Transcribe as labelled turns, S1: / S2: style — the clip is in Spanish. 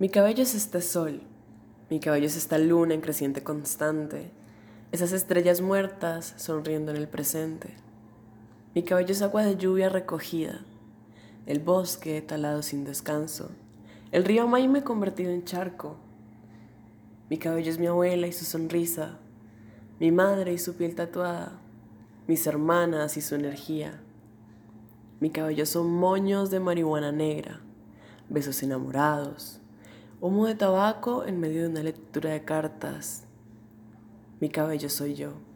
S1: Mi cabello es este sol, mi cabello es esta luna en creciente constante, esas estrellas muertas sonriendo en el presente. Mi cabello es agua de lluvia recogida, el bosque talado sin descanso, el río Maime convertido en charco. Mi cabello es mi abuela y su sonrisa, mi madre y su piel tatuada, mis hermanas y su energía. Mi cabello son moños de marihuana negra, besos enamorados, humo de tabaco en medio de una lectura de cartas. Mi cabello soy yo.